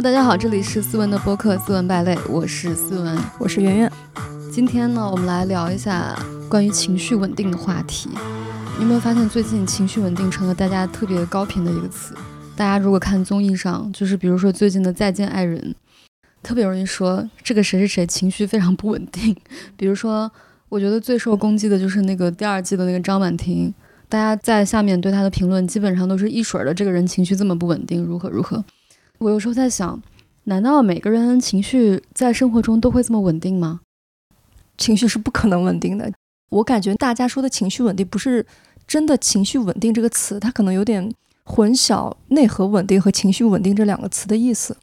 Hello，大家好，这里是思文的播客《思文败类》，我是思文，我是圆圆。今天呢，我们来聊一下关于情绪稳定的话题。你有没有发现，最近情绪稳定成了大家特别高频的一个词？大家如果看综艺上，就是比如说最近的《再见爱人》，特别容易说这个谁谁谁情绪非常不稳定。比如说，我觉得最受攻击的就是那个第二季的那个张婉婷，大家在下面对她的评论基本上都是一水儿的，这个人情绪这么不稳定，如何如何。我有时候在想，难道每个人情绪在生活中都会这么稳定吗？情绪是不可能稳定的。我感觉大家说的情绪稳定，不是真的情绪稳定这个词，它可能有点混淆内核稳定和情绪稳定这两个词的意思。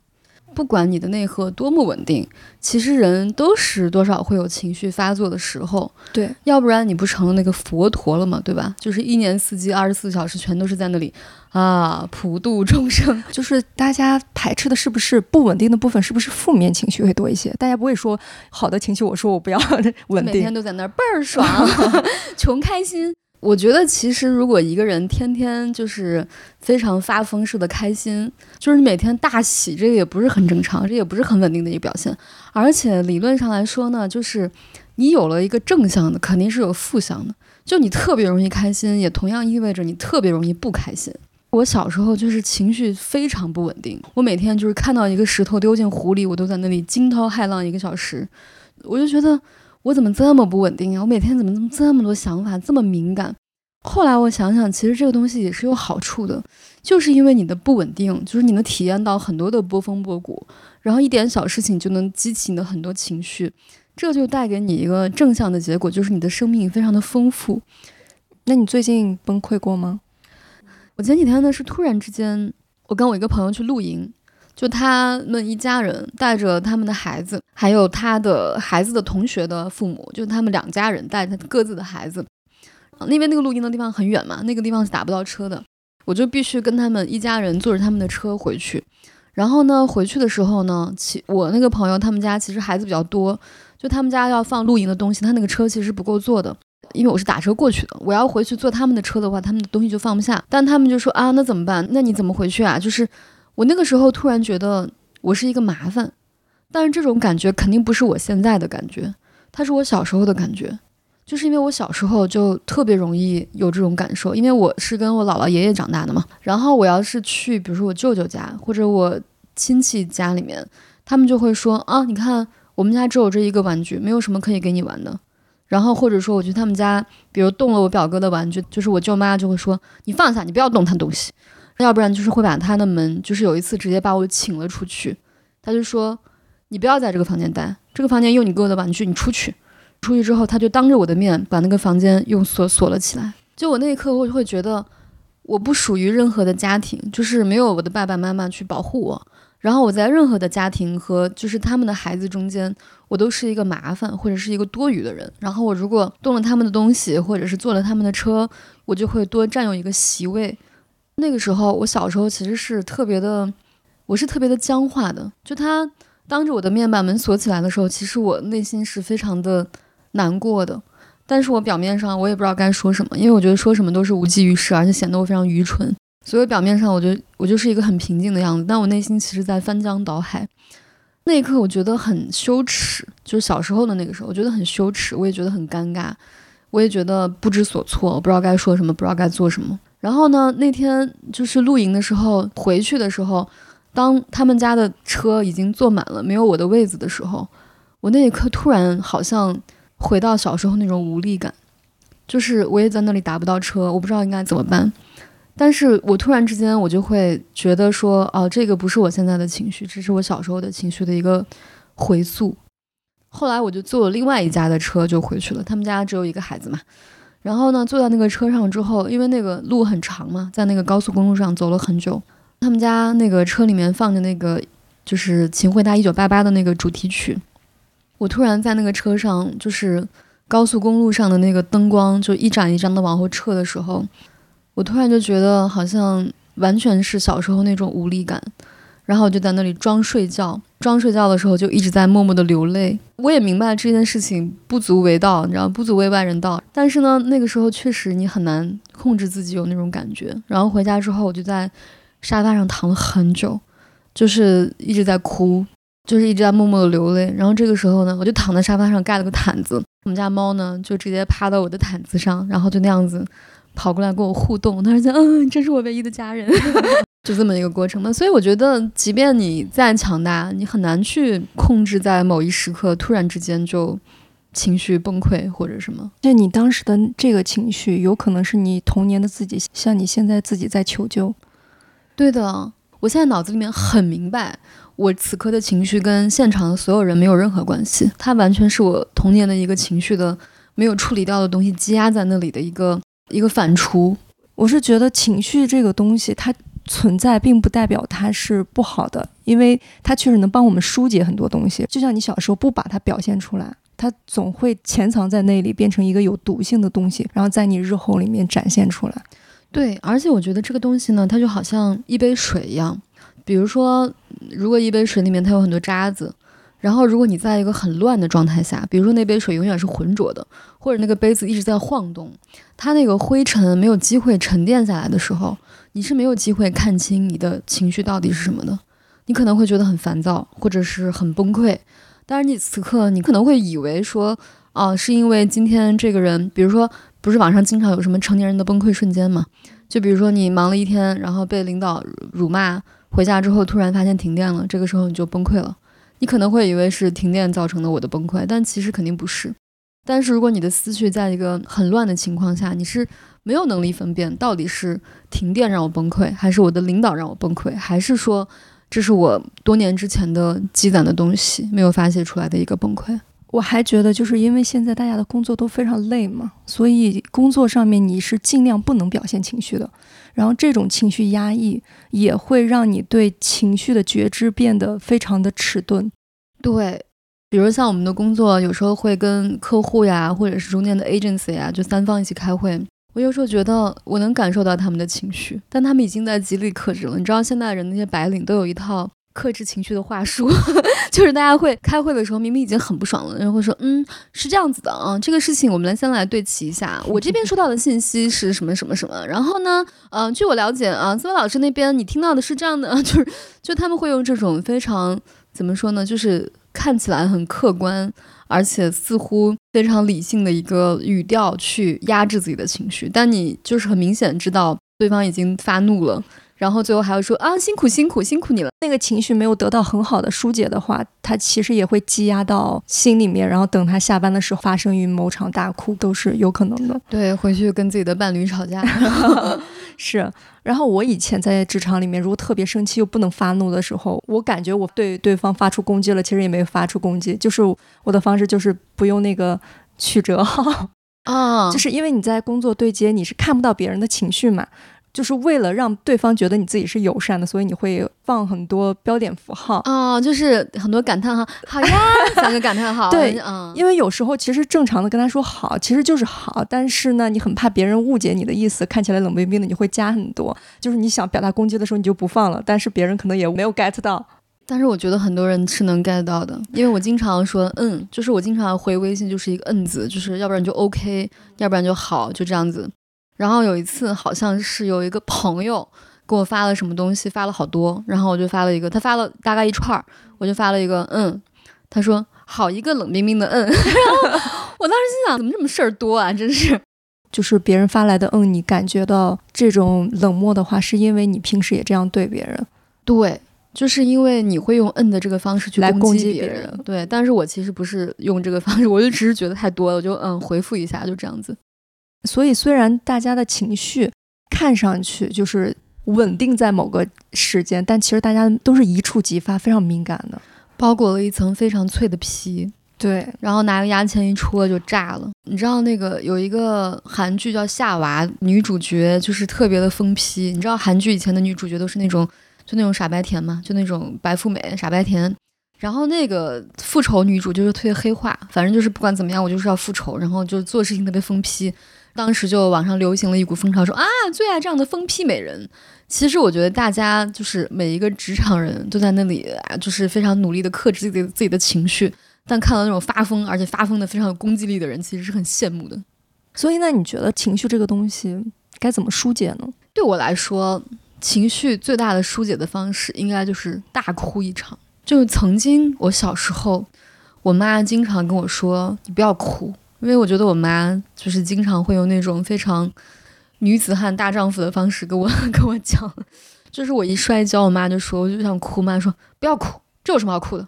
不管你的内核多么稳定，其实人都是多少会有情绪发作的时候。对，要不然你不成了那个佛陀了吗？对吧？就是一年四季二十四小时全都是在那里啊，普度众生。就是大家排斥的是不是不稳定的部分？是不是负面情绪会多一些？大家不会说好的情绪，我说我不要 稳定，每天都在那儿倍儿爽，穷开心。我觉得其实，如果一个人天天就是非常发疯似的开心，就是你每天大喜，这个也不是很正常，这也不是很稳定的一个表现。而且理论上来说呢，就是你有了一个正向的，肯定是有负向的。就你特别容易开心，也同样意味着你特别容易不开心。我小时候就是情绪非常不稳定，我每天就是看到一个石头丢进湖里，我都在那里惊涛骇浪一个小时，我就觉得。我怎么这么不稳定呀？我每天怎么这么这么多想法，这么敏感？后来我想想，其实这个东西也是有好处的，就是因为你的不稳定，就是你能体验到很多的波峰波谷，然后一点小事情就能激起你的很多情绪，这就带给你一个正向的结果，就是你的生命非常的丰富。那你最近崩溃过吗？我前几天呢是突然之间，我跟我一个朋友去露营。就他们一家人带着他们的孩子，还有他的孩子的同学的父母，就他们两家人带着各自的孩子。那边那个露营的地方很远嘛，那个地方是打不到车的，我就必须跟他们一家人坐着他们的车回去。然后呢，回去的时候呢，其我那个朋友他们家其实孩子比较多，就他们家要放露营的东西，他那个车其实是不够坐的，因为我是打车过去的。我要回去坐他们的车的话，他们的东西就放不下。但他们就说啊，那怎么办？那你怎么回去啊？就是。我那个时候突然觉得我是一个麻烦，但是这种感觉肯定不是我现在的感觉，它是我小时候的感觉，就是因为我小时候就特别容易有这种感受，因为我是跟我姥姥爷爷长大的嘛。然后我要是去，比如说我舅舅家或者我亲戚家里面，他们就会说啊，你看我们家只有这一个玩具，没有什么可以给你玩的。然后或者说我去他们家，比如动了我表哥的玩具，就是我舅妈就会说你放下，你不要动他东西。要不然就是会把他的门，就是有一次直接把我请了出去。他就说：“你不要在这个房间待，这个房间用你哥的玩具，你出去。”出去之后，他就当着我的面把那个房间用锁锁了起来。就我那一刻，我就会觉得我不属于任何的家庭，就是没有我的爸爸妈妈去保护我。然后我在任何的家庭和就是他们的孩子中间，我都是一个麻烦或者是一个多余的人。然后我如果动了他们的东西，或者是坐了他们的车，我就会多占用一个席位。那个时候，我小时候其实是特别的，我是特别的僵化的。就他当着我的面把门锁起来的时候，其实我内心是非常的难过的。但是我表面上我也不知道该说什么，因为我觉得说什么都是无济于事，而且显得我非常愚蠢。所以表面上我觉得我就是一个很平静的样子，但我内心其实在翻江倒海。那一刻我觉得很羞耻，就是小时候的那个时候，我觉得很羞耻，我也觉得很尴尬，我也觉得不知所措，我不知道该说什么，不知道该做什么。然后呢？那天就是露营的时候，回去的时候，当他们家的车已经坐满了，没有我的位子的时候，我那一刻突然好像回到小时候那种无力感，就是我也在那里打不到车，我不知道应该怎么办。但是我突然之间，我就会觉得说，哦，这个不是我现在的情绪，这是我小时候的情绪的一个回溯。后来我就坐了另外一家的车就回去了，他们家只有一个孩子嘛。然后呢，坐在那个车上之后，因为那个路很长嘛，在那个高速公路上走了很久。他们家那个车里面放着那个就是《请回答一九八八》的那个主题曲。我突然在那个车上，就是高速公路上的那个灯光就一盏一盏的往后撤的时候，我突然就觉得好像完全是小时候那种无力感。然后我就在那里装睡觉，装睡觉的时候就一直在默默的流泪。我也明白这件事情不足为道，你知道，不足为外人道。但是呢，那个时候确实你很难控制自己有那种感觉。然后回家之后，我就在沙发上躺了很久，就是一直在哭，就是一直在默默的流泪。然后这个时候呢，我就躺在沙发上盖了个毯子，我们家猫呢就直接趴到我的毯子上，然后就那样子跑过来跟我互动。它说：“嗯，这是我唯一的家人。”就这么一个过程嘛。所以我觉得，即便你再强大，你很难去控制在某一时刻突然之间就。情绪崩溃或者什么？就你当时的这个情绪，有可能是你童年的自己像你现在自己在求救。对的，我现在脑子里面很明白，我此刻的情绪跟现场的所有人没有任何关系，它完全是我童年的一个情绪的没有处理掉的东西积压在那里的一个一个反刍。我是觉得情绪这个东西，它存在并不代表它是不好的，因为它确实能帮我们疏解很多东西。就像你小时候不把它表现出来。它总会潜藏在那里，变成一个有毒性的东西，然后在你日后里面展现出来。对，而且我觉得这个东西呢，它就好像一杯水一样。比如说，如果一杯水里面它有很多渣子，然后如果你在一个很乱的状态下，比如说那杯水永远是浑浊的，或者那个杯子一直在晃动，它那个灰尘没有机会沉淀下来的时候，你是没有机会看清你的情绪到底是什么的。你可能会觉得很烦躁，或者是很崩溃。但是你此刻，你可能会以为说，哦，是因为今天这个人，比如说，不是网上经常有什么成年人的崩溃瞬间嘛？就比如说你忙了一天，然后被领导辱骂，回家之后突然发现停电了，这个时候你就崩溃了。你可能会以为是停电造成的我的崩溃，但其实肯定不是。但是如果你的思绪在一个很乱的情况下，你是没有能力分辨到底是停电让我崩溃，还是我的领导让我崩溃，还是说。这是我多年之前的积攒的东西，没有发泄出来的一个崩溃。我还觉得，就是因为现在大家的工作都非常累嘛，所以工作上面你是尽量不能表现情绪的。然后这种情绪压抑也会让你对情绪的觉知变得非常的迟钝。对，比如像我们的工作，有时候会跟客户呀，或者是中间的 agency 呀，就三方一起开会。我有时候觉得我能感受到他们的情绪，但他们已经在极力克制了。你知道，现在人那些白领都有一套克制情绪的话术，就是大家会开会的时候，明明已经很不爽了，然后会说：“嗯，是这样子的啊，这个事情我们来先来对齐一下。我这边收到的信息是什么什么什么。然后呢，嗯，据我了解啊，思维老师那边你听到的是这样的，就是就他们会用这种非常怎么说呢，就是看起来很客观。”而且似乎非常理性的一个语调去压制自己的情绪，但你就是很明显知道对方已经发怒了，然后最后还要说啊辛苦辛苦辛苦你了。那个情绪没有得到很好的疏解的话，他其实也会积压到心里面，然后等他下班的时候发生于某场大哭都是有可能的。对，回去跟自己的伴侣吵架。是，然后我以前在职场里面，如果特别生气又不能发怒的时候，我感觉我对对方发出攻击了，其实也没有发出攻击，就是我的方式就是不用那个曲折号啊，就是因为你在工作对接，你是看不到别人的情绪嘛。就是为了让对方觉得你自己是友善的，所以你会放很多标点符号啊，就是很多感叹号，好呀，三个感叹号。对，因为有时候其实正常的跟他说好，其实就是好，但是呢，你很怕别人误解你的意思，看起来冷冰冰的，你会加很多。就是你想表达攻击的时候，你就不放了，但是别人可能也没有 get 到。但是我觉得很多人是能 get 到的，因为我经常说嗯，就是我经常回微信就是一个嗯字，就是要不然就 OK，要不然就好，就这样子。然后有一次，好像是有一个朋友给我发了什么东西，发了好多，然后我就发了一个，他发了大概一串儿，我就发了一个嗯，他说好一个冷冰冰的嗯，然后我当时心想，怎么这么事儿多啊，真是，就是别人发来的嗯，你感觉到这种冷漠的话，是因为你平时也这样对别人，对，就是因为你会用嗯的这个方式去来攻击别人，对，但是我其实不是用这个方式，我就只是觉得太多了，我就嗯回复一下，就这样子。所以，虽然大家的情绪看上去就是稳定在某个时间，但其实大家都是一触即发，非常敏感的，包裹了一层非常脆的皮。对，然后拿个牙签一戳就炸了。你知道那个有一个韩剧叫《夏娃》，女主角就是特别的疯批。你知道韩剧以前的女主角都是那种就那种傻白甜嘛，就那种白富美傻白甜。然后那个复仇女主就是特别黑化，反正就是不管怎么样，我就是要复仇，然后就做事情特别疯批。当时就网上流行了一股风潮，说啊，最爱这样的疯批美人。其实我觉得大家就是每一个职场人都在那里啊，就是非常努力的克制自己的自己的情绪。但看到那种发疯而且发疯的非常有攻击力的人，其实是很羡慕的。所以呢，你觉得情绪这个东西该怎么疏解呢？对我来说，情绪最大的疏解的方式，应该就是大哭一场。就是曾经我小时候，我妈经常跟我说：“你不要哭。”因为我觉得我妈就是经常会用那种非常女子汉大丈夫的方式跟我跟我讲，就是我一摔跤，我妈就说我就想哭，妈说不要哭，这有什么好哭的？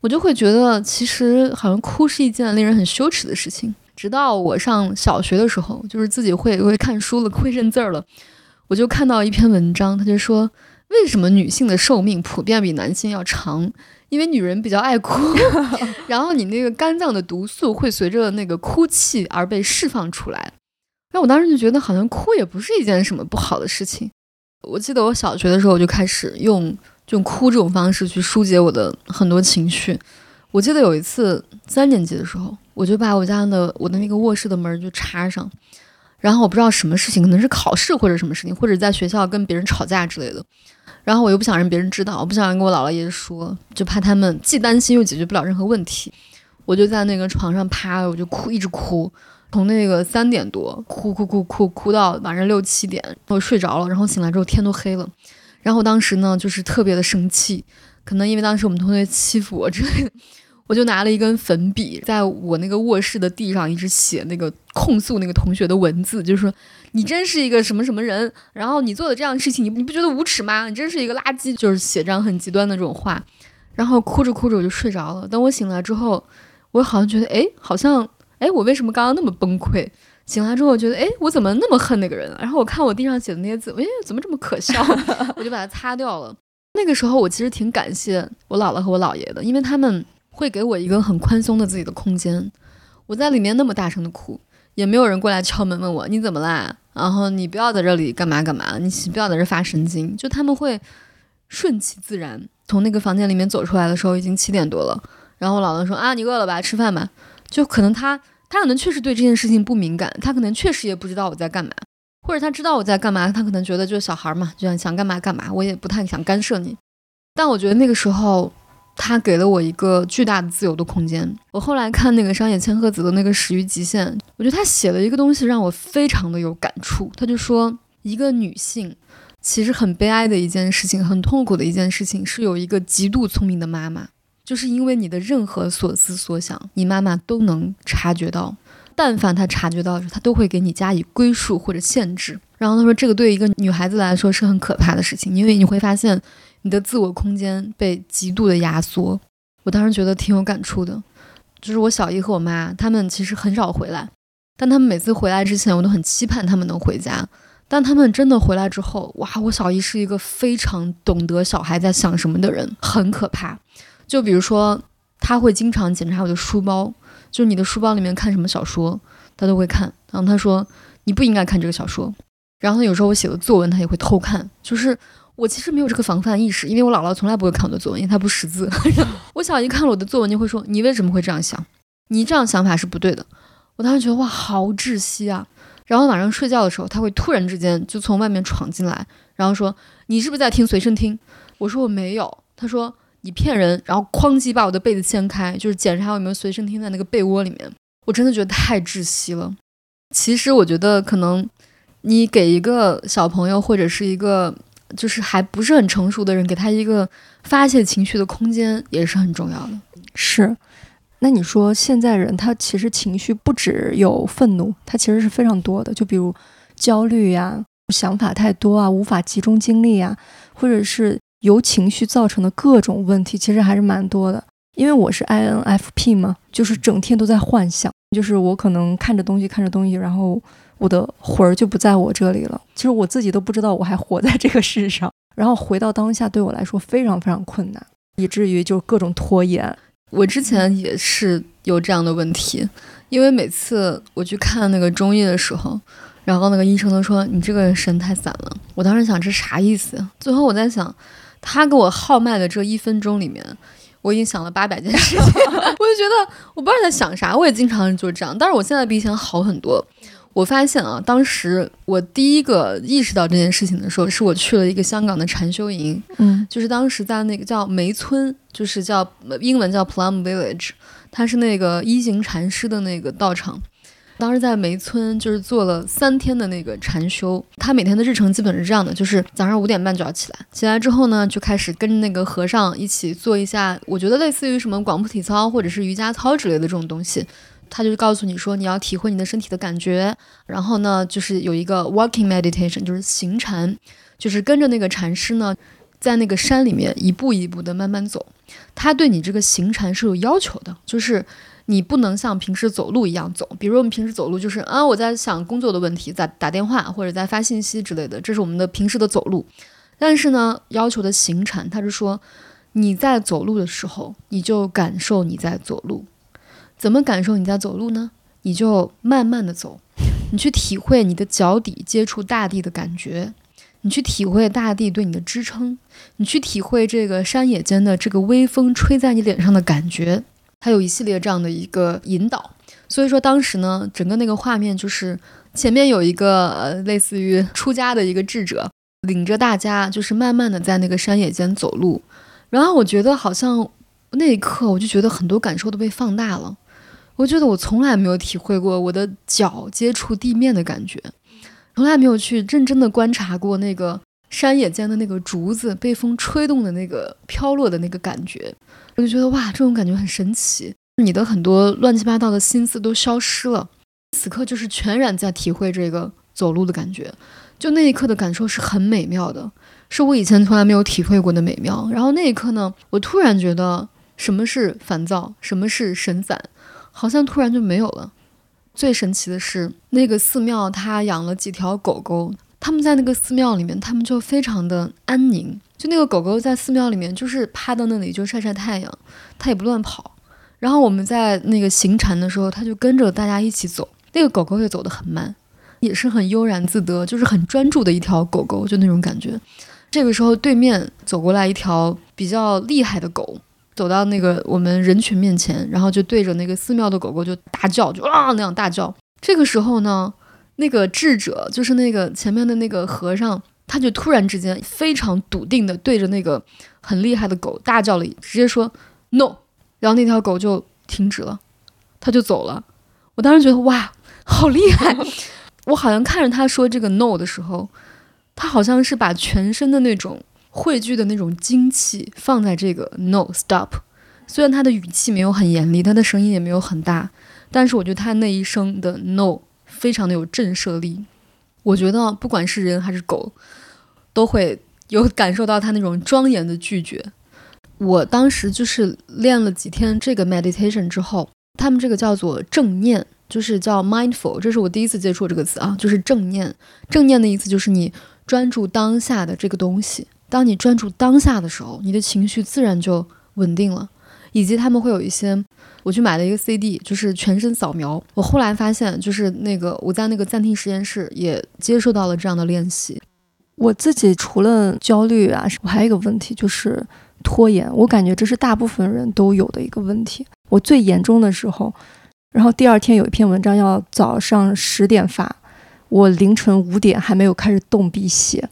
我就会觉得其实好像哭是一件令人很羞耻的事情。直到我上小学的时候，就是自己会会看书了，会认字儿了，我就看到一篇文章，他就说为什么女性的寿命普遍比男性要长？因为女人比较爱哭，然后你那个肝脏的毒素会随着那个哭泣而被释放出来。那我当时就觉得好像哭也不是一件什么不好的事情。我记得我小学的时候就开始用用哭这种方式去疏解我的很多情绪。我记得有一次三年级的时候，我就把我家的我的那个卧室的门就插上，然后我不知道什么事情，可能是考试或者什么事情，或者在学校跟别人吵架之类的。然后我又不想让别人知道，我不想跟我姥姥爷说，就怕他们既担心又解决不了任何问题。我就在那个床上趴，我就哭，一直哭，从那个三点多哭哭哭哭哭到晚上六七点，我睡着了。然后醒来之后天都黑了。然后当时呢就是特别的生气，可能因为当时我们同学欺负我之类的。我就拿了一根粉笔，在我那个卧室的地上一直写那个控诉那个同学的文字，就是说你真是一个什么什么人，然后你做的这样的事情，你你不觉得无耻吗？你真是一个垃圾，就是写这样很极端的这种话。然后哭着哭着我就睡着了。等我醒来之后，我好像觉得，哎，好像，哎，我为什么刚刚那么崩溃？醒来之后，我觉得，哎，我怎么那么恨那个人？然后我看我地上写的那些字，哎，怎么这么可笑？我就把它擦掉了。那个时候，我其实挺感谢我姥姥和我姥爷的，因为他们。会给我一个很宽松的自己的空间，我在里面那么大声的哭，也没有人过来敲门问我你怎么啦，然后你不要在这里干嘛干嘛，你不要在这发神经，就他们会顺其自然。从那个房间里面走出来的时候已经七点多了，然后我姥姥说啊你饿了吧，吃饭吧。就可能他他可能确实对这件事情不敏感，他可能确实也不知道我在干嘛，或者他知道我在干嘛，他可能觉得就是小孩嘛，就想想干嘛干嘛，我也不太想干涉你。但我觉得那个时候。他给了我一个巨大的自由的空间。我后来看那个商野千鹤子的那个《始于极限》，我觉得他写了一个东西让我非常的有感触。他就说，一个女性其实很悲哀的一件事情，很痛苦的一件事情，是有一个极度聪明的妈妈，就是因为你的任何所思所想，你妈妈都能察觉到。但凡她察觉到的时候，她都会给你加以归属或者限制。然后他说，这个对一个女孩子来说是很可怕的事情，因为你会发现。你的自我空间被极度的压缩，我当时觉得挺有感触的。就是我小姨和我妈，他们其实很少回来，但他们每次回来之前，我都很期盼他们能回家。但他们真的回来之后，哇，我小姨是一个非常懂得小孩在想什么的人，很可怕。就比如说，他会经常检查我的书包，就是你的书包里面看什么小说，他都会看。然后他说你不应该看这个小说。然后有时候我写的作文，他也会偷看，就是。我其实没有这个防范意识，因为我姥姥从来不会看我的作文，因为她不识字。我小姨看了我的作文，就会说：“你为什么会这样想？你这样想法是不对的。”我当时觉得哇，好窒息啊！然后晚上睡觉的时候，他会突然之间就从外面闯进来，然后说：“你是不是在听随身听？”我说：“我没有。”他说：“你骗人！”然后哐叽把我的被子掀开，就是检查有没有随身听在那个被窝里面。我真的觉得太窒息了。其实我觉得可能你给一个小朋友或者是一个。就是还不是很成熟的人，给他一个发泄情绪的空间也是很重要的。是，那你说现在人他其实情绪不只有愤怒，他其实是非常多的。就比如焦虑呀，想法太多啊，无法集中精力啊，或者是由情绪造成的各种问题，其实还是蛮多的。因为我是 INFP 嘛，就是整天都在幻想，就是我可能看着东西看着东西，然后。我的魂儿就不在我这里了，其实我自己都不知道我还活在这个世上。然后回到当下对我来说非常非常困难，以至于就各种拖延。我之前也是有这样的问题，因为每次我去看那个中医的时候，然后那个医生都说你这个神太散了。我当时想这啥意思？最后我在想，他给我号脉的这一分钟里面，我已经想了八百件事情，我就觉得我不知道在想啥。我也经常就是这样，但是我现在比以前好很多。我发现啊，当时我第一个意识到这件事情的时候，是我去了一个香港的禅修营，嗯，就是当时在那个叫梅村，就是叫英文叫 Plum Village，它是那个一行禅师的那个道场。当时在梅村就是做了三天的那个禅修，他每天的日程基本是这样的，就是早上五点半就要起来，起来之后呢就开始跟那个和尚一起做一下，我觉得类似于什么广播体操或者是瑜伽操之类的这种东西。他就告诉你说你要体会你的身体的感觉，然后呢就是有一个 walking meditation，就是行禅，就是跟着那个禅师呢在那个山里面一步一步的慢慢走。他对你这个行禅是有要求的，就是。你不能像平时走路一样走，比如我们平时走路就是啊，我在想工作的问题，在打电话或者在发信息之类的，这是我们的平时的走路。但是呢，要求的行禅，他是说你在走路的时候，你就感受你在走路。怎么感受你在走路呢？你就慢慢的走，你去体会你的脚底接触大地的感觉，你去体会大地对你的支撑，你去体会这个山野间的这个微风吹在你脸上的感觉。它有一系列这样的一个引导，所以说当时呢，整个那个画面就是前面有一个呃类似于出家的一个智者，领着大家就是慢慢的在那个山野间走路，然后我觉得好像那一刻我就觉得很多感受都被放大了，我觉得我从来没有体会过我的脚接触地面的感觉，从来没有去认真的观察过那个山野间的那个竹子被风吹动的那个飘落的那个感觉。我就觉得哇，这种感觉很神奇，你的很多乱七八糟的心思都消失了，此刻就是全然在体会这个走路的感觉，就那一刻的感受是很美妙的，是我以前从来没有体会过的美妙。然后那一刻呢，我突然觉得什么是烦躁，什么是神散，好像突然就没有了。最神奇的是，那个寺庙它养了几条狗狗，他们在那个寺庙里面，他们就非常的安宁。就那个狗狗在寺庙里面，就是趴到那里就晒晒太阳，它也不乱跑。然后我们在那个行禅的时候，它就跟着大家一起走。那个狗狗也走得很慢，也是很悠然自得，就是很专注的一条狗狗，就那种感觉。这个时候，对面走过来一条比较厉害的狗，走到那个我们人群面前，然后就对着那个寺庙的狗狗就大叫，就啊那样大叫。这个时候呢，那个智者就是那个前面的那个和尚。他就突然之间非常笃定的对着那个很厉害的狗大叫了，直接说 “no”，然后那条狗就停止了，他就走了。我当时觉得哇，好厉害！我好像看着他说这个 “no” 的时候，他好像是把全身的那种汇聚的那种精气放在这个 “no stop”。虽然他的语气没有很严厉，他的声音也没有很大，但是我觉得他那一声的 “no” 非常的有震慑力。我觉得不管是人还是狗，都会有感受到他那种庄严的拒绝。我当时就是练了几天这个 meditation 之后，他们这个叫做正念，就是叫 mindful，这是我第一次接触这个词啊，就是正念。正念的意思就是你专注当下的这个东西。当你专注当下的时候，你的情绪自然就稳定了。以及他们会有一些。我去买了一个 CD，就是全身扫描。我后来发现，就是那个我在那个暂停实验室也接受到了这样的练习。我自己除了焦虑啊，我还有一个问题就是拖延。我感觉这是大部分人都有的一个问题。我最严重的时候，然后第二天有一篇文章要早上十点发，我凌晨五点还没有开始动笔写，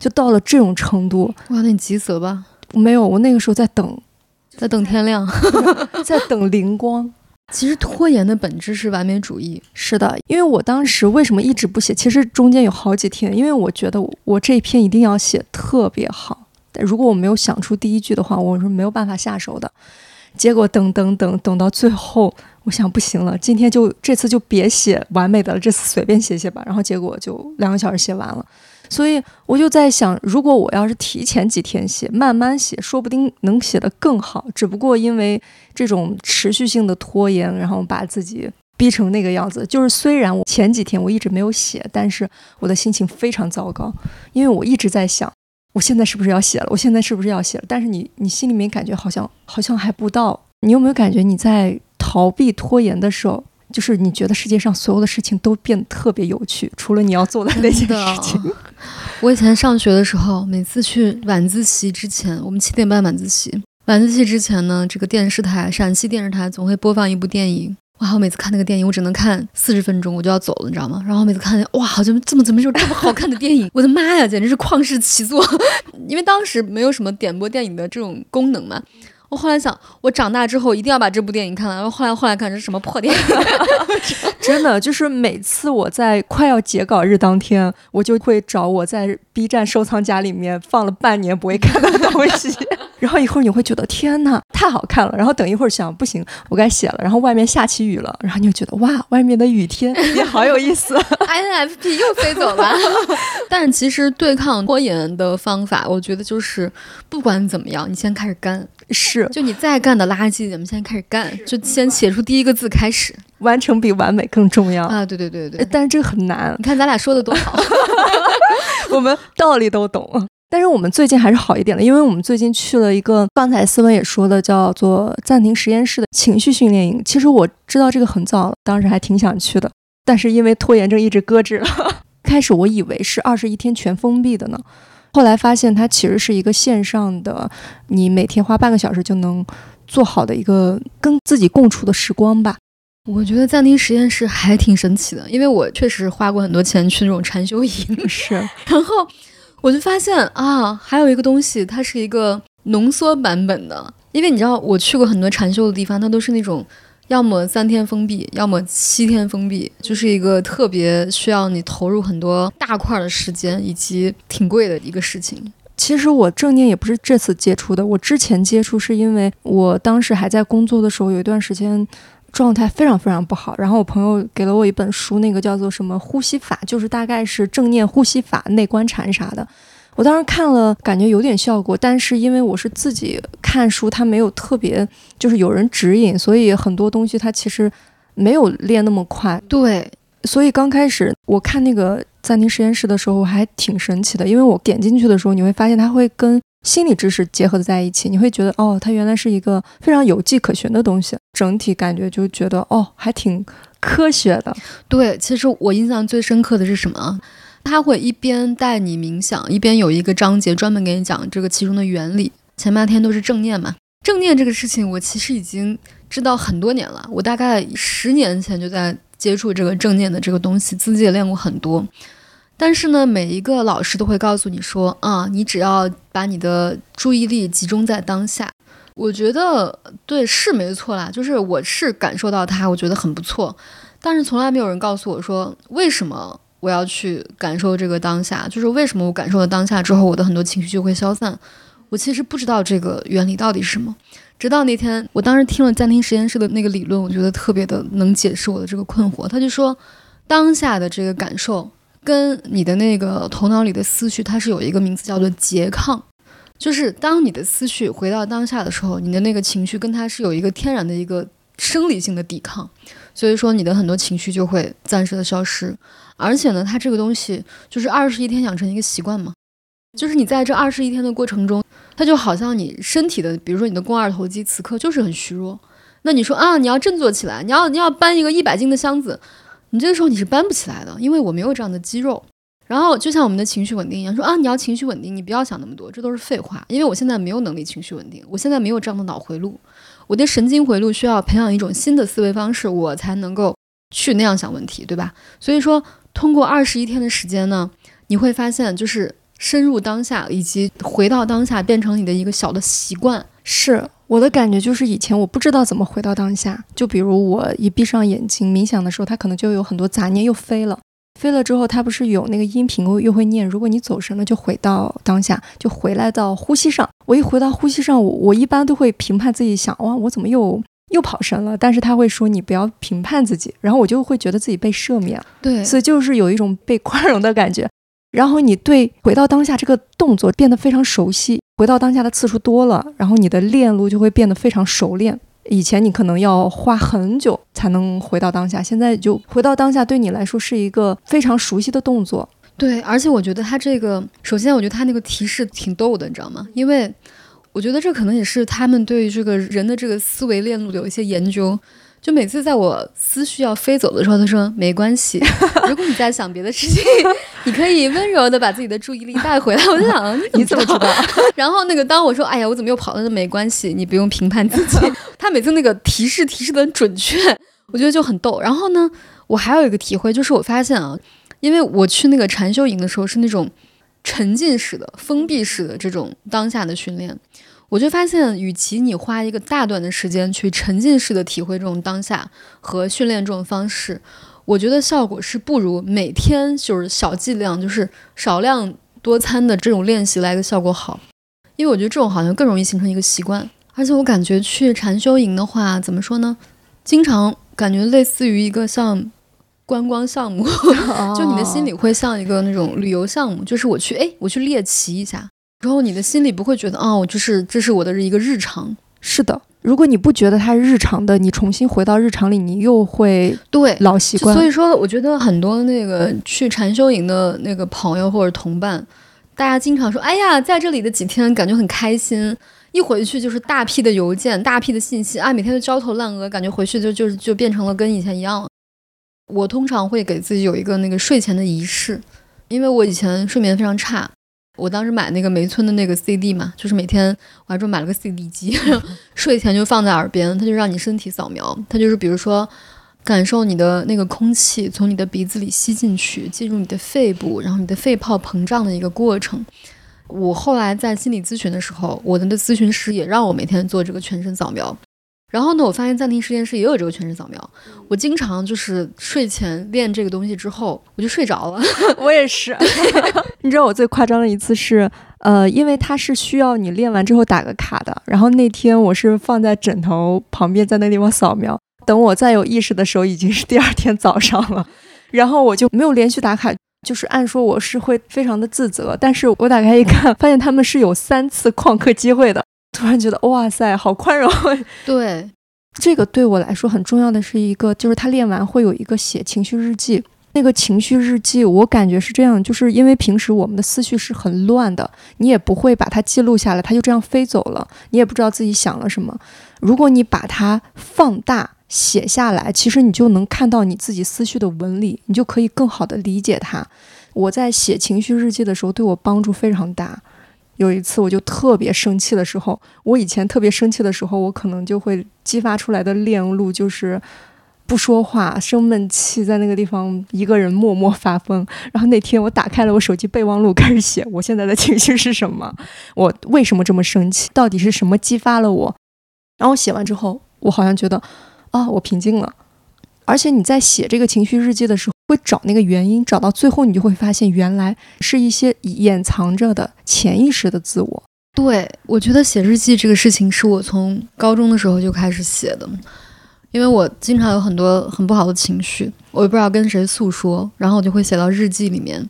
就到了这种程度。哇，那你急死了吧？没有，我那个时候在等。在等天亮，在等灵光。其实拖延的本质是完美主义。是的，因为我当时为什么一直不写？其实中间有好几天，因为我觉得我这一篇一定要写特别好。但如果我没有想出第一句的话，我是没有办法下手的。结果等等等等到最后，我想不行了，今天就这次就别写完美的了，这次随便写写吧。然后结果就两个小时写完了。所以我就在想，如果我要是提前几天写，慢慢写，说不定能写得更好。只不过因为这种持续性的拖延，然后把自己逼成那个样子。就是虽然我前几天我一直没有写，但是我的心情非常糟糕，因为我一直在想，我现在是不是要写了？我现在是不是要写了？但是你你心里面感觉好像好像还不到。你有没有感觉你在逃避拖延的时候？就是你觉得世界上所有的事情都变得特别有趣，除了你要做的那些事情。我以前上学的时候，每次去晚自习之前，我们七点半晚自习，晚自习之前呢，这个电视台陕西电视台总会播放一部电影。哇，我每次看那个电影，我只能看四十分钟，我就要走了，你知道吗？然后每次看，哇，好像怎么怎么有这么好看的电影？我的妈呀，简直是旷世奇作！因为当时没有什么点播电影的这种功能嘛。我后来想，我长大之后一定要把这部电影看完。然后后来后来看这是什么破电影？真的就是每次我在快要截稿日当天，我就会找我在 B 站收藏夹里面放了半年不会看的东西。然后一会儿你会觉得天呐，太好看了。然后等一会儿想不行，我该写了。然后外面下起雨了，然后你就觉得哇，外面的雨天 也好有意思。INFP 又飞走了。但是其实对抗拖延的方法，我觉得就是不管怎么样，你先开始干。是，就你再干的垃圾，咱们现在开始干，就先写出第一个字开始。完成比完美更重要啊！对对对对，但是这个很难。你看咱俩说的多好 我们道理都懂。但是我们最近还是好一点了，因为我们最近去了一个刚才思文也说的叫做暂停实验室的情绪训练营。其实我知道这个很早，当时还挺想去的，但是因为拖延症一直搁置了。开始我以为是二十一天全封闭的呢，后来发现它其实是一个线上的，你每天花半个小时就能做好的一个跟自己共处的时光吧。我觉得暂停实验室还挺神奇的，因为我确实花过很多钱去那种禅修营，是，然后。我就发现啊，还有一个东西，它是一个浓缩版本的。因为你知道，我去过很多禅修的地方，它都是那种要么三天封闭，要么七天封闭，就是一个特别需要你投入很多大块的时间以及挺贵的一个事情。其实我正念也不是这次接触的，我之前接触是因为我当时还在工作的时候，有一段时间。状态非常非常不好，然后我朋友给了我一本书，那个叫做什么呼吸法，就是大概是正念呼吸法、内观禅啥的。我当时看了，感觉有点效果，但是因为我是自己看书，它没有特别就是有人指引，所以很多东西它其实没有练那么快。对，所以刚开始我看那个暂停实验室的时候还挺神奇的，因为我点进去的时候，你会发现它会跟。心理知识结合在一起，你会觉得哦，它原来是一个非常有迹可循的东西。整体感觉就觉得哦，还挺科学的。对，其实我印象最深刻的是什么？他会一边带你冥想，一边有一个章节专门给你讲这个其中的原理。前半天都是正念嘛，正念这个事情我其实已经知道很多年了。我大概十年前就在接触这个正念的这个东西，自己也练过很多。但是呢，每一个老师都会告诉你说啊，你只要把你的注意力集中在当下。我觉得对，是没错啦，就是我是感受到它，我觉得很不错。但是从来没有人告诉我说，为什么我要去感受这个当下？就是为什么我感受了当下之后，我的很多情绪就会消散？我其实不知道这个原理到底是什么。直到那天，我当时听了暂停实验室的那个理论，我觉得特别的能解释我的这个困惑。他就说，当下的这个感受。跟你的那个头脑里的思绪，它是有一个名字叫做拮抗，就是当你的思绪回到当下的时候，你的那个情绪跟它是有一个天然的一个生理性的抵抗，所以说你的很多情绪就会暂时的消失。而且呢，它这个东西就是二十一天养成一个习惯嘛，就是你在这二十一天的过程中，它就好像你身体的，比如说你的肱二头肌此刻就是很虚弱，那你说啊，你要振作起来，你要你要搬一个一百斤的箱子。你这个时候你是搬不起来的，因为我没有这样的肌肉。然后就像我们的情绪稳定一样，说啊，你要情绪稳定，你不要想那么多，这都是废话。因为我现在没有能力情绪稳定，我现在没有这样的脑回路，我的神经回路需要培养一种新的思维方式，我才能够去那样想问题，对吧？所以说，通过二十一天的时间呢，你会发现，就是深入当下以及回到当下，变成你的一个小的习惯。是我的感觉，就是以前我不知道怎么回到当下。就比如我一闭上眼睛冥想的时候，它可能就有很多杂念又飞了，飞了之后，它不是有那个音频又会念。如果你走神了，就回到当下，就回来到呼吸上。我一回到呼吸上，我我一般都会评判自己，想哇，我怎么又又跑神了？但是他会说你不要评判自己，然后我就会觉得自己被赦免。对，所以就是有一种被宽容的感觉。然后你对回到当下这个动作变得非常熟悉。回到当下的次数多了，然后你的链路就会变得非常熟练。以前你可能要花很久才能回到当下，现在就回到当下对你来说是一个非常熟悉的动作。对，而且我觉得他这个，首先我觉得他那个提示挺逗的，你知道吗？因为我觉得这可能也是他们对这个人的这个思维链路有一些研究。就每次在我思绪要飞走的时候，他说没关系。如果你在想别的事情，你可以温柔的把自己的注意力带回来。我就想你怎么知道？然后那个当我说哎呀我怎么又跑了？没关系，你不用评判自己。他每次那个提示提示的很准确，我觉得就很逗。然后呢，我还有一个体会就是我发现啊，因为我去那个禅修营的时候是那种沉浸式的、封闭式的这种当下的训练。我就发现，与其你花一个大段的时间去沉浸式的体会这种当下和训练这种方式，我觉得效果是不如每天就是小剂量，就是少量多餐的这种练习来的效果好。因为我觉得这种好像更容易形成一个习惯，而且我感觉去禅修营的话，怎么说呢？经常感觉类似于一个像观光项目，就你的心里会像一个那种旅游项目，就是我去哎，我去猎奇一下。然后你的心里不会觉得哦，就是这是我的一个日常。是的，如果你不觉得它是日常的，你重新回到日常里，你又会对老习惯。所以说，我觉得很多那个去禅修营的那个朋友或者同伴，大家经常说：“哎呀，在这里的几天感觉很开心，一回去就是大批的邮件、大批的信息啊，每天都焦头烂额，感觉回去就就就变成了跟以前一样。”我通常会给自己有一个那个睡前的仪式，因为我以前睡眠非常差。我当时买那个梅村的那个 CD 嘛，就是每天我还专门买了个 CD 机，睡前就放在耳边，它就让你身体扫描，它就是比如说感受你的那个空气从你的鼻子里吸进去，进入你的肺部，然后你的肺泡膨胀的一个过程。我后来在心理咨询的时候，我的咨询师也让我每天做这个全身扫描。然后呢，我发现暂停实验室也有这个全身扫描。我经常就是睡前练这个东西之后，我就睡着了。我也是。你知道我最夸张的一次是，呃，因为它是需要你练完之后打个卡的。然后那天我是放在枕头旁边，在那地方扫描。等我再有意识的时候，已经是第二天早上了。然后我就没有连续打卡，就是按说我是会非常的自责。但是我打开一看，发现他们是有三次旷课机会的。突然觉得哇塞，好宽容。对，这个对我来说很重要的是一个，就是他练完会有一个写情绪日记。那个情绪日记，我感觉是这样，就是因为平时我们的思绪是很乱的，你也不会把它记录下来，它就这样飞走了，你也不知道自己想了什么。如果你把它放大写下来，其实你就能看到你自己思绪的纹理，你就可以更好的理解它。我在写情绪日记的时候，对我帮助非常大。有一次，我就特别生气的时候，我以前特别生气的时候，我可能就会激发出来的练路就是不说话、生闷气，在那个地方一个人默默发疯。然后那天我打开了我手机备忘录，开始写我现在的情绪是什么，我为什么这么生气，到底是什么激发了我。然后写完之后，我好像觉得啊，我平静了。而且你在写这个情绪日记的时候，会找那个原因，找到最后，你就会发现，原来是一些掩藏着的潜意识的自我。对我觉得写日记这个事情，是我从高中的时候就开始写的，因为我经常有很多很不好的情绪，我也不知道跟谁诉说，然后我就会写到日记里面。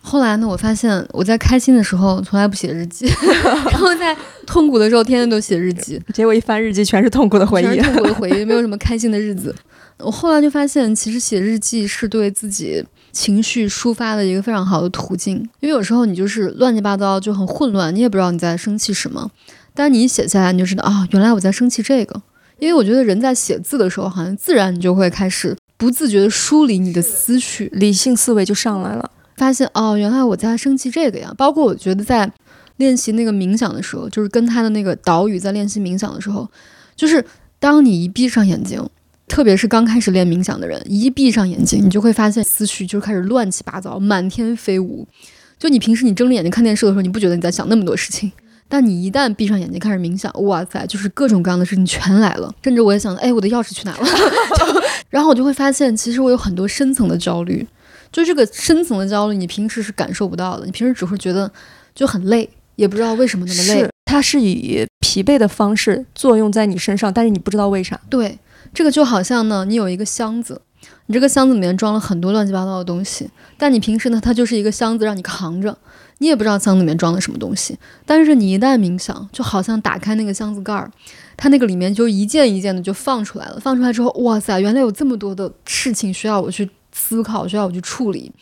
后来呢，我发现我在开心的时候从来不写日记，然后在痛苦的时候天天都写日记，结果一翻日记全是痛苦的回忆，痛苦的回忆，没有什么开心的日子。我后来就发现，其实写日记是对自己情绪抒发的一个非常好的途径。因为有时候你就是乱七八糟，就很混乱，你也不知道你在生气什么。但你一写下来，你就知道啊，原来我在生气这个。因为我觉得人在写字的时候，好像自然你就会开始不自觉的梳理你的思绪，理性思维就上来了。发现哦，原来我在生气这个呀。包括我觉得在练习那个冥想的时候，就是跟他的那个岛屿在练习冥想的时候，就是当你一闭上眼睛。特别是刚开始练冥想的人，一闭上眼睛，你就会发现思绪就开始乱七八糟，满天飞舞。就你平时你睁着眼睛看电视的时候，你不觉得你在想那么多事情，但你一旦闭上眼睛开始冥想，哇塞，就是各种各样的事情全来了。甚至我也想，哎，我的钥匙去哪了？然后我就会发现，其实我有很多深层的焦虑，就这个深层的焦虑，你平时是感受不到的，你平时只会觉得就很累，也不知道为什么那么累。它是以疲惫的方式作用在你身上，但是你不知道为啥。对。这个就好像呢，你有一个箱子，你这个箱子里面装了很多乱七八糟的东西，但你平时呢，它就是一个箱子让你扛着，你也不知道箱子里面装的什么东西。但是你一旦冥想，就好像打开那个箱子盖儿，它那个里面就一件一件的就放出来了。放出来之后，哇塞，原来有这么多的事情需要我去思考，需要我去处理。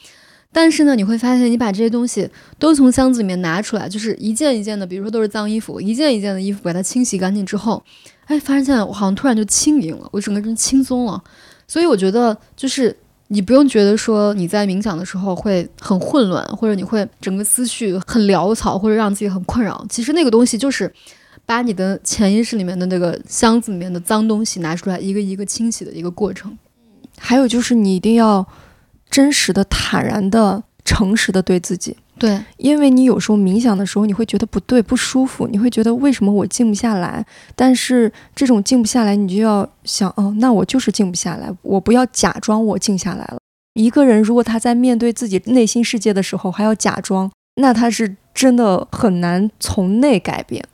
但是呢，你会发现，你把这些东西都从箱子里面拿出来，就是一件一件的，比如说都是脏衣服，一件一件的衣服把它清洗干净之后。哎，发现我好像突然就轻盈了，我整个人轻松了。所以我觉得，就是你不用觉得说你在冥想的时候会很混乱，或者你会整个思绪很潦草，或者让自己很困扰。其实那个东西就是把你的潜意识里面的那个箱子里面的脏东西拿出来，一个一个清洗的一个过程。还有就是，你一定要真实的、坦然的、诚实的对自己。对，因为你有时候冥想的时候，你会觉得不对、不舒服，你会觉得为什么我静不下来？但是这种静不下来，你就要想，哦，那我就是静不下来，我不要假装我静下来了。一个人如果他在面对自己内心世界的时候还要假装，那他是真的很难从内改变。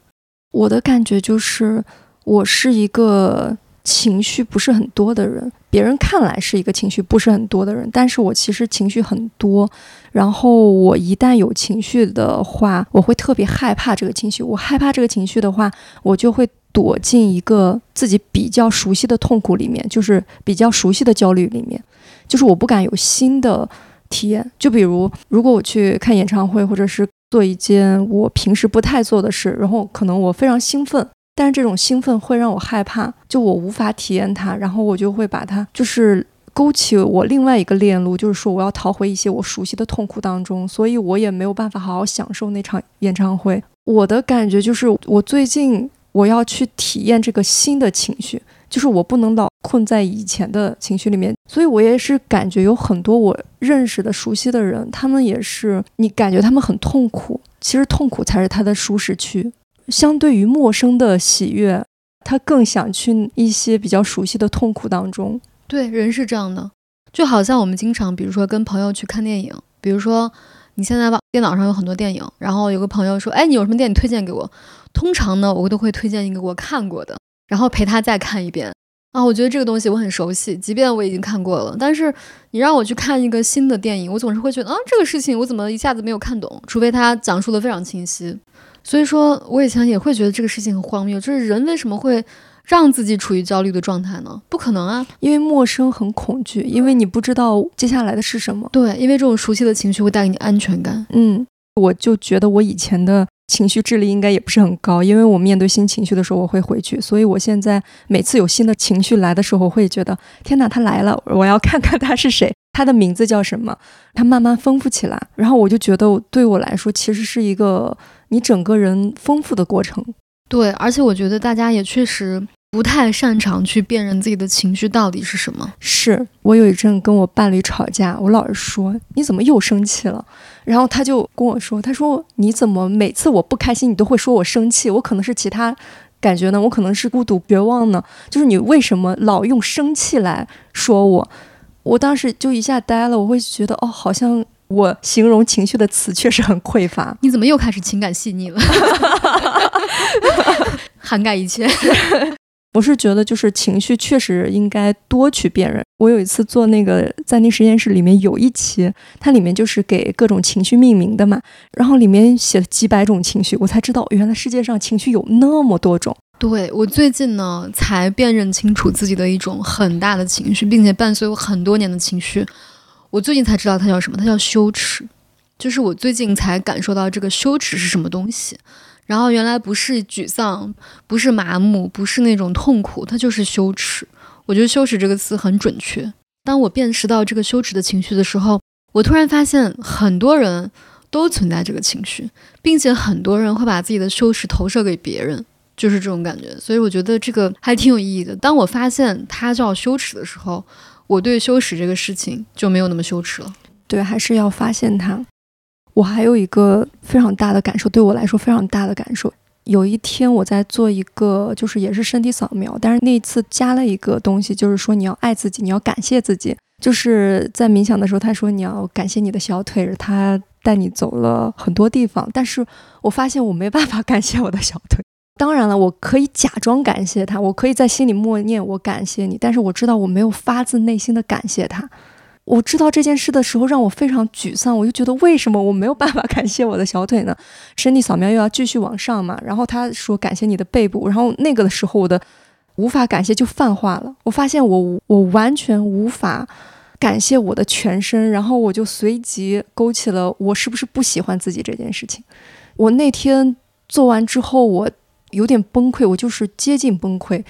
我的感觉就是，我是一个。情绪不是很多的人，别人看来是一个情绪不是很多的人，但是我其实情绪很多。然后我一旦有情绪的话，我会特别害怕这个情绪。我害怕这个情绪的话，我就会躲进一个自己比较熟悉的痛苦里面，就是比较熟悉的焦虑里面，就是我不敢有新的体验。就比如，如果我去看演唱会，或者是做一件我平时不太做的事，然后可能我非常兴奋。但是这种兴奋会让我害怕，就我无法体验它，然后我就会把它就是勾起我另外一个链路，就是说我要逃回一些我熟悉的痛苦当中，所以我也没有办法好好享受那场演唱会。我的感觉就是，我最近我要去体验这个新的情绪，就是我不能老困在以前的情绪里面。所以我也是感觉有很多我认识的熟悉的人，他们也是你感觉他们很痛苦，其实痛苦才是他的舒适区。相对于陌生的喜悦，他更想去一些比较熟悉的痛苦当中。对，人是这样的，就好像我们经常，比如说跟朋友去看电影，比如说你现在电脑上有很多电影，然后有个朋友说：“哎，你有什么电影推荐给我？”通常呢，我都会推荐一个我看过的，然后陪他再看一遍。啊，我觉得这个东西我很熟悉，即便我已经看过了，但是你让我去看一个新的电影，我总是会觉得啊，这个事情我怎么一下子没有看懂？除非他讲述的非常清晰。所以说，我以前也会觉得这个事情很荒谬，就是人为什么会让自己处于焦虑的状态呢？不可能啊，因为陌生很恐惧，因为你不知道接下来的是什么。对，因为这种熟悉的情绪会带给你安全感。嗯，我就觉得我以前的情绪智力应该也不是很高，因为我面对新情绪的时候我会回去，所以我现在每次有新的情绪来的时候，我会觉得天哪，他来了，我要看看他是谁，他的名字叫什么，他慢慢丰富起来，然后我就觉得对我来说其实是一个。你整个人丰富的过程，对，而且我觉得大家也确实不太擅长去辨认自己的情绪到底是什么。是我有一阵跟我伴侣吵架，我老是说你怎么又生气了，然后他就跟我说，他说你怎么每次我不开心，你都会说我生气？我可能是其他感觉呢，我可能是孤独绝望呢，就是你为什么老用生气来说我？我当时就一下呆了，我会觉得哦，好像。我形容情绪的词确实很匮乏。你怎么又开始情感细腻了？涵盖一切。我是觉得，就是情绪确实应该多去辨认。我有一次做那个暂停实验室，里面有一期，它里面就是给各种情绪命名的嘛，然后里面写了几百种情绪，我才知道原来世界上情绪有那么多种。对我最近呢，才辨认清楚自己的一种很大的情绪，并且伴随我很多年的情绪。我最近才知道它叫什么，它叫羞耻，就是我最近才感受到这个羞耻是什么东西。然后原来不是沮丧，不是麻木，不是那种痛苦，它就是羞耻。我觉得羞耻这个词很准确。当我辨识到这个羞耻的情绪的时候，我突然发现很多人都存在这个情绪，并且很多人会把自己的羞耻投射给别人，就是这种感觉。所以我觉得这个还挺有意义的。当我发现它叫羞耻的时候。我对羞耻这个事情就没有那么羞耻了。对，还是要发现它。我还有一个非常大的感受，对我来说非常大的感受。有一天我在做一个，就是也是身体扫描，但是那一次加了一个东西，就是说你要爱自己，你要感谢自己。就是在冥想的时候，他说你要感谢你的小腿，他带你走了很多地方。但是我发现我没办法感谢我的小腿。当然了，我可以假装感谢他，我可以在心里默念我感谢你，但是我知道我没有发自内心的感谢他。我知道这件事的时候让我非常沮丧，我就觉得为什么我没有办法感谢我的小腿呢？身体扫描又要继续往上嘛，然后他说感谢你的背部，然后那个的时候我的无法感谢就泛化了。我发现我我完全无法感谢我的全身，然后我就随即勾起了我是不是不喜欢自己这件事情。我那天做完之后，我。有点崩溃，我就是接近崩溃，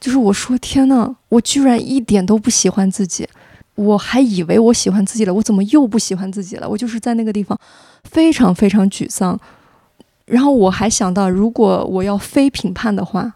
就是我说天呐，我居然一点都不喜欢自己，我还以为我喜欢自己了，我怎么又不喜欢自己了？我就是在那个地方非常非常沮丧，然后我还想到，如果我要非评判的话，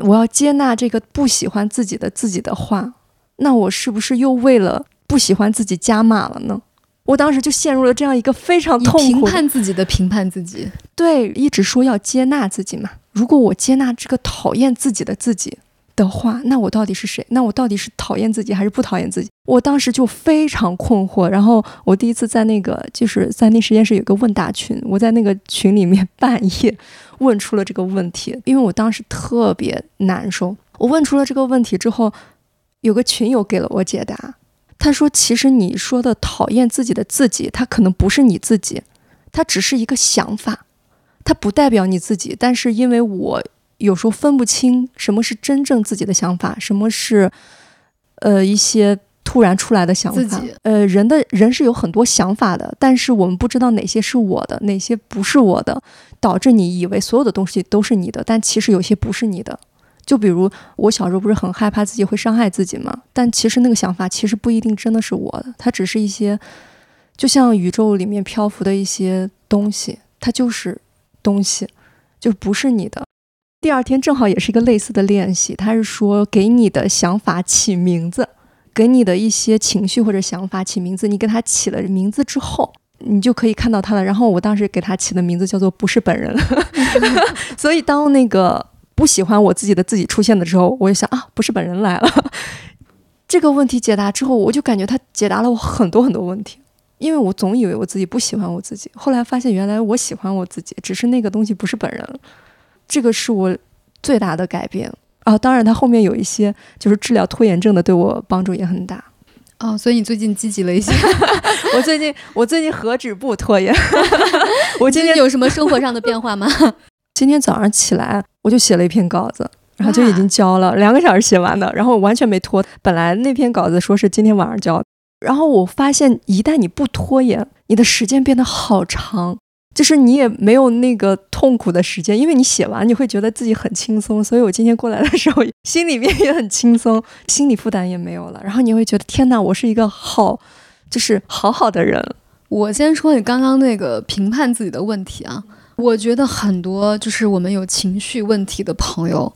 我要接纳这个不喜欢自己的自己的话，那我是不是又为了不喜欢自己加码了呢？我当时就陷入了这样一个非常痛苦、评判自己的评判自己。对，一直说要接纳自己嘛。如果我接纳这个讨厌自己的自己的话，那我到底是谁？那我到底是讨厌自己还是不讨厌自己？我当时就非常困惑。然后我第一次在那个就是在那实验室有个问答群，我在那个群里面半夜问出了这个问题，因为我当时特别难受。我问出了这个问题之后，有个群友给了我解答。他说：“其实你说的讨厌自己的自己，他可能不是你自己，他只是一个想法，他不代表你自己。但是因为我有时候分不清什么是真正自己的想法，什么是呃一些突然出来的想法。呃，人的人是有很多想法的，但是我们不知道哪些是我的，哪些不是我的，导致你以为所有的东西都是你的，但其实有些不是你的。”就比如我小时候不是很害怕自己会伤害自己吗？但其实那个想法其实不一定真的是我的，它只是一些，就像宇宙里面漂浮的一些东西，它就是东西，就不是你的。第二天正好也是一个类似的练习，他是说给你的想法起名字，给你的一些情绪或者想法起名字。你给他起了名字之后，你就可以看到他了。然后我当时给他起的名字叫做“不是本人”，所以当那个。不喜欢我自己的自己出现的时候，我就想啊，不是本人来了。这个问题解答之后，我就感觉他解答了我很多很多问题。因为我总以为我自己不喜欢我自己，后来发现原来我喜欢我自己，只是那个东西不是本人。这个是我最大的改变啊！当然，他后面有一些就是治疗拖延症的，对我帮助也很大。哦，所以你最近积极了一些。我最近我最近何止不拖延？我今天有什么生活上的变化吗？今天早上起来，我就写了一篇稿子，然后就已经交了，两个小时写完的，然后完全没拖。本来那篇稿子说是今天晚上交，然后我发现一旦你不拖延，你的时间变得好长，就是你也没有那个痛苦的时间，因为你写完你会觉得自己很轻松。所以我今天过来的时候，心里面也很轻松，心理负担也没有了。然后你会觉得天哪，我是一个好，就是好好的人。我先说你刚刚那个评判自己的问题啊。我觉得很多就是我们有情绪问题的朋友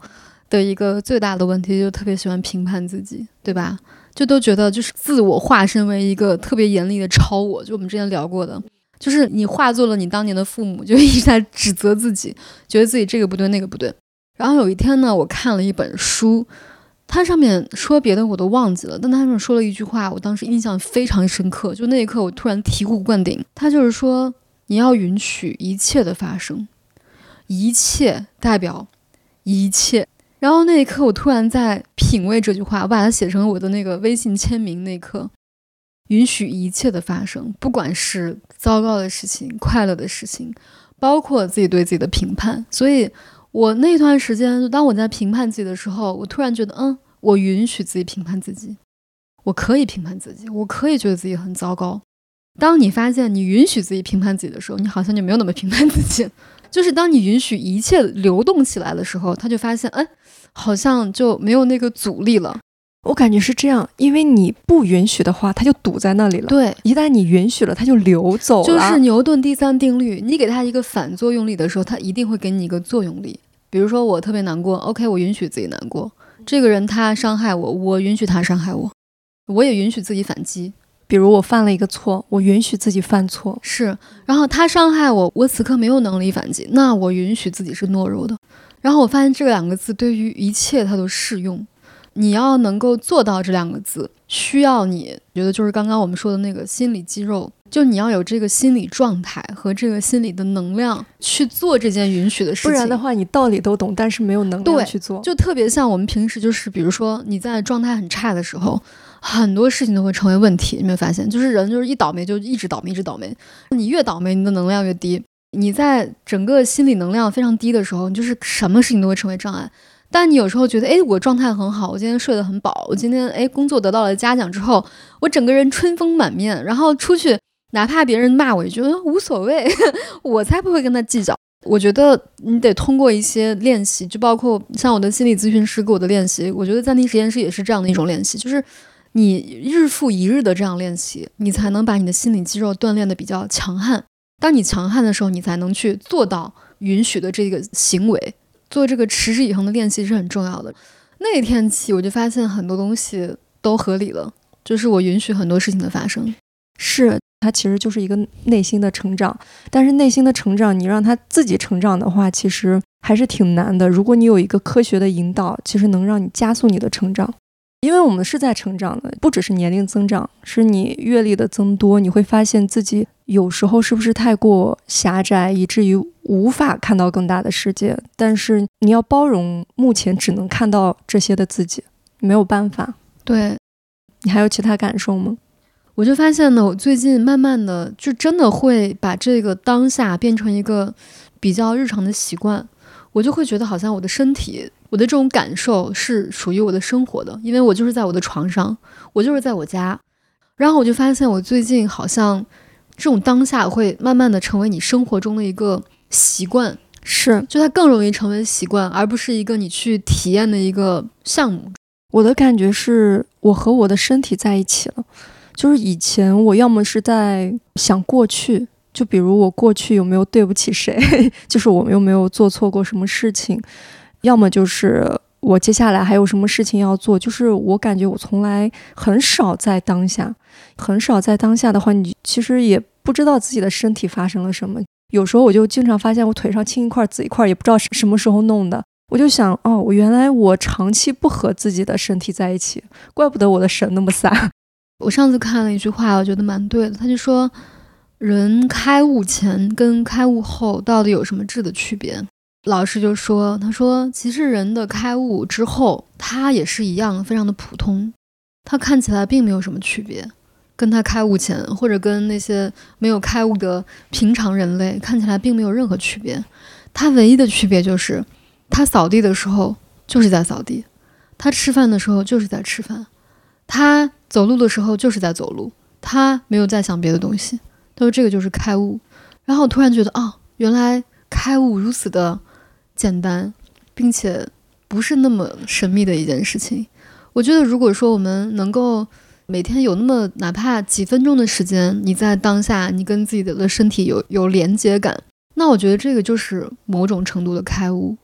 的一个最大的问题，就特别喜欢评判自己，对吧？就都觉得就是自我化身为一个特别严厉的超我，就我们之前聊过的，就是你化作了你当年的父母，就一直在指责自己，觉得自己这个不对那个不对。然后有一天呢，我看了一本书，它上面说别的我都忘记了，但它上面说了一句话，我当时印象非常深刻，就那一刻我突然醍醐灌顶，他就是说。你要允许一切的发生，一切代表一切。然后那一刻，我突然在品味这句话，我把它写成我的那个微信签名。那一刻，允许一切的发生，不管是糟糕的事情、快乐的事情，包括自己对自己的评判。所以，我那段时间，就当我在评判自己的时候，我突然觉得，嗯，我允许自己评判自己，我可以评判自己，我可以觉得自己很糟糕。当你发现你允许自己评判自己的时候，你好像就没有那么评判自己。就是当你允许一切流动起来的时候，他就发现，哎，好像就没有那个阻力了。我感觉是这样，因为你不允许的话，它就堵在那里了。对，一旦你允许了，它就流走了。就是牛顿第三定律，你给它一个反作用力的时候，它一定会给你一个作用力。比如说我特别难过，OK，我允许自己难过。这个人他伤害我，我允许他伤害我，我也允许自己反击。比如我犯了一个错，我允许自己犯错，是。然后他伤害我，我此刻没有能力反击，那我允许自己是懦弱的。然后我发现这两个字对于一切它都适用。你要能够做到这两个字，需要你觉得就是刚刚我们说的那个心理肌肉，就你要有这个心理状态和这个心理的能量去做这件允许的事情。不然的话，你道理都懂，但是没有能力去做。就特别像我们平时就是，比如说你在状态很差的时候。很多事情都会成为问题，你没有发现？就是人就是一倒霉就一直倒霉，一直倒霉。你越倒霉，你的能量越低。你在整个心理能量非常低的时候，你就是什么事情都会成为障碍。但你有时候觉得，哎，我状态很好，我今天睡得很饱，我今天哎工作得到了嘉奖之后，我整个人春风满面，然后出去，哪怕别人骂我一句，无所谓，我才不会跟他计较。我觉得你得通过一些练习，就包括像我的心理咨询师给我的练习，我觉得暂停实验室也是这样的一种练习，就是。你日复一日的这样练习，你才能把你的心理肌肉锻炼的比较强悍。当你强悍的时候，你才能去做到允许的这个行为。做这个持之以恒的练习是很重要的。那天起，我就发现很多东西都合理了，就是我允许很多事情的发生。是它其实就是一个内心的成长。但是内心的成长，你让他自己成长的话，其实还是挺难的。如果你有一个科学的引导，其实能让你加速你的成长。因为我们是在成长的，不只是年龄增长，是你阅历的增多，你会发现自己有时候是不是太过狭窄，以至于无法看到更大的世界。但是你要包容目前只能看到这些的自己，没有办法。对，你还有其他感受吗？我就发现呢，我最近慢慢的就真的会把这个当下变成一个比较日常的习惯，我就会觉得好像我的身体。我的这种感受是属于我的生活的，因为我就是在我的床上，我就是在我家，然后我就发现我最近好像这种当下会慢慢的成为你生活中的一个习惯，是，就它更容易成为习惯，而不是一个你去体验的一个项目。我的感觉是我和我的身体在一起了，就是以前我要么是在想过去，就比如我过去有没有对不起谁，就是我们有没有做错过什么事情。要么就是我接下来还有什么事情要做，就是我感觉我从来很少在当下，很少在当下的话，你其实也不知道自己的身体发生了什么。有时候我就经常发现我腿上青一块紫一块，也不知道什么时候弄的。我就想，哦，我原来我长期不和自己的身体在一起，怪不得我的神那么 散。我上次看了一句话，我觉得蛮对的，他就说，人开悟前跟开悟后到底有什么质的区别？老师就说：“他说，其实人的开悟之后，他也是一样，非常的普通，他看起来并没有什么区别，跟他开悟前或者跟那些没有开悟的平常人类看起来并没有任何区别。他唯一的区别就是，他扫地的时候就是在扫地，他吃饭的时候就是在吃饭，他走路的时候就是在走路，他没有在想别的东西。他说这个就是开悟。然后我突然觉得，哦，原来开悟如此的。”简单，并且不是那么神秘的一件事情。我觉得，如果说我们能够每天有那么哪怕几分钟的时间，你在当下，你跟自己的身体有有连接感，那我觉得这个就是某种程度的开悟。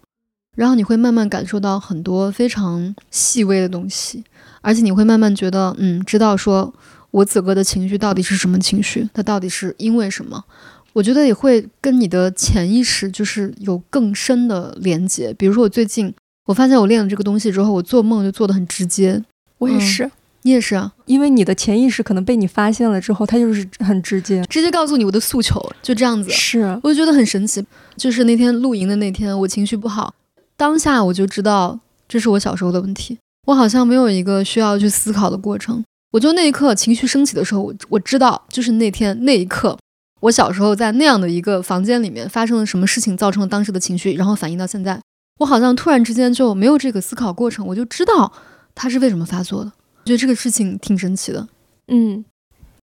然后你会慢慢感受到很多非常细微的东西，而且你会慢慢觉得，嗯，知道说我此刻的情绪到底是什么情绪，它到底是因为什么。我觉得也会跟你的潜意识就是有更深的连接。比如说，我最近我发现我练了这个东西之后，我做梦就做的很直接。我也是，你也是啊。因为你的潜意识可能被你发现了之后，它就是很直接，直接告诉你我的诉求，就这样子。是，我就觉得很神奇。就是那天露营的那天，我情绪不好，当下我就知道这是我小时候的问题。我好像没有一个需要去思考的过程，我就那一刻情绪升起的时候，我我知道就是那天那一刻。我小时候在那样的一个房间里面发生了什么事情，造成了当时的情绪，然后反映到现在，我好像突然之间就没有这个思考过程，我就知道它是为什么发作的。我觉得这个事情挺神奇的。嗯，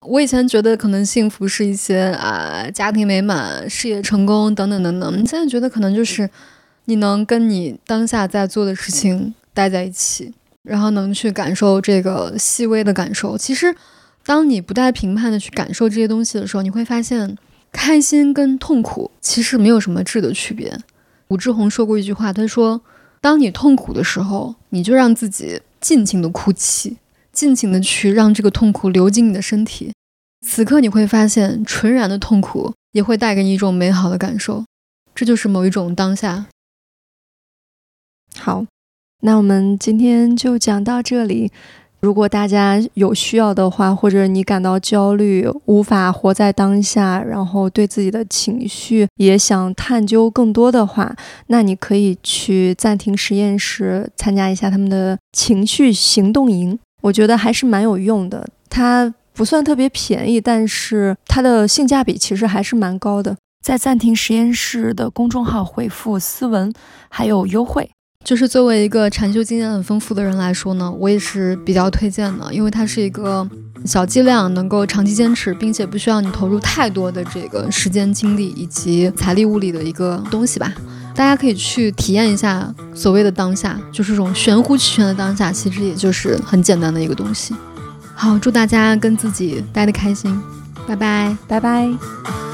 我以前觉得可能幸福是一些啊家庭美满、事业成功等等等等，现在觉得可能就是你能跟你当下在做的事情待在一起，然后能去感受这个细微的感受。其实。当你不带评判的去感受这些东西的时候，你会发现，开心跟痛苦其实没有什么质的区别。武志红说过一句话，他说：“当你痛苦的时候，你就让自己尽情的哭泣，尽情的去让这个痛苦流进你的身体。此刻你会发现，纯然的痛苦也会带给你一种美好的感受。这就是某一种当下。”好，那我们今天就讲到这里。如果大家有需要的话，或者你感到焦虑，无法活在当下，然后对自己的情绪也想探究更多的话，那你可以去暂停实验室参加一下他们的情绪行动营。我觉得还是蛮有用的。它不算特别便宜，但是它的性价比其实还是蛮高的。在暂停实验室的公众号回复“斯文”，还有优惠。就是作为一个禅修经验很丰富的人来说呢，我也是比较推荐的，因为它是一个小剂量，能够长期坚持，并且不需要你投入太多的这个时间、精力以及财力、物力的一个东西吧。大家可以去体验一下所谓的当下，就是这种玄乎其玄的当下，其实也就是很简单的一个东西。好，祝大家跟自己待得开心，拜拜，拜拜。